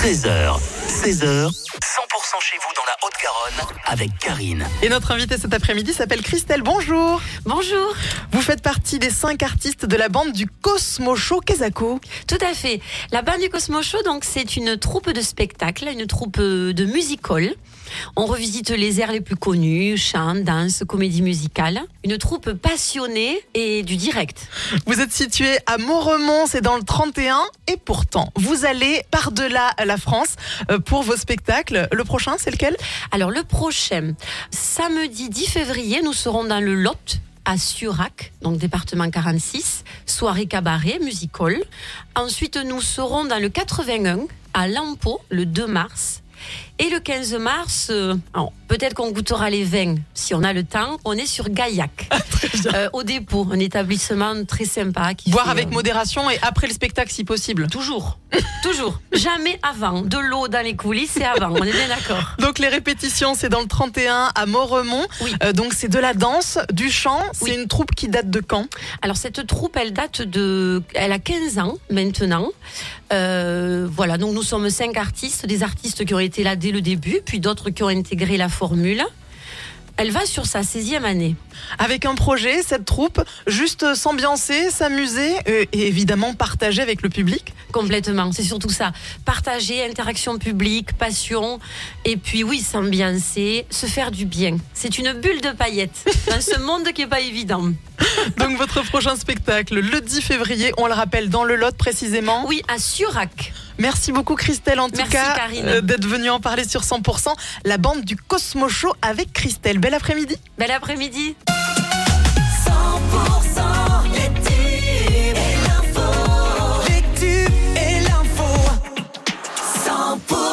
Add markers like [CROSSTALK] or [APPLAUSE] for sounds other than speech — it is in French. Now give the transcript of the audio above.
13h, 16h, 100% chez vous dans la Haute-Garonne avec Karine. Et notre invitée cet après-midi s'appelle Christelle. Bonjour. Bonjour. Vous faites partie des cinq artistes de la bande du Cosmo Show Kezako. Tout à fait. La bande du Cosmo Show, donc, c'est une troupe de spectacle, une troupe euh, de musical. On revisite les airs les plus connus, chant, danse, comédie musicale. Une troupe passionnée et du direct. Vous êtes situé à Moremont, c'est dans le 31. Et pourtant, vous allez par-delà la France euh, pour vos spectacles. Le prochain, c'est lequel? Alors, le prochain, samedi 10 février, nous serons dans le Lot à Surac, donc département 46, soirée cabaret, musical. Ensuite, nous serons dans le 81 à Lampeau le 2 mars. Et le 15 mars, euh, alors, peut-être qu'on goûtera les vins si on a le temps. On est sur Gaillac, [LAUGHS] euh, au dépôt, un établissement très sympa. Qui Boire fait, avec euh, modération et après le spectacle si possible. Toujours, [LAUGHS] toujours. Jamais avant. De l'eau dans les coulisses, c'est avant. On est bien d'accord. [LAUGHS] Donc les répétitions, c'est dans le 31 à Moremont. Oui. Donc c'est de la danse, du chant. C'est Oui. une troupe qui date de quand? Alors cette troupe, elle date de, elle a 15 ans maintenant. Voilà, donc nous sommes cinq artistes, des artistes qui ont été là dès le début, puis d'autres qui ont intégré la formule. Elle va sur sa 16e année. Avec un projet, cette troupe, juste s'ambiancer, s'amuser et évidemment partager avec le public. Complètement, c'est surtout ça. Partager, interaction publique, passion, et puis oui, s'ambiancer, se faire du bien. C'est une bulle de paillettes dans ce monde qui est pas évident. [LAUGHS] Donc votre prochain spectacle, le 10 février, on le rappelle, dans le Lot précisément. Oui, à Surac. Merci beaucoup Christelle en tout Merci, cas Karine. euh, d'être venue en parler sur 100%. La bande du Cosmo Show avec Christelle. Bel après-midi. Bel après-midi. 100%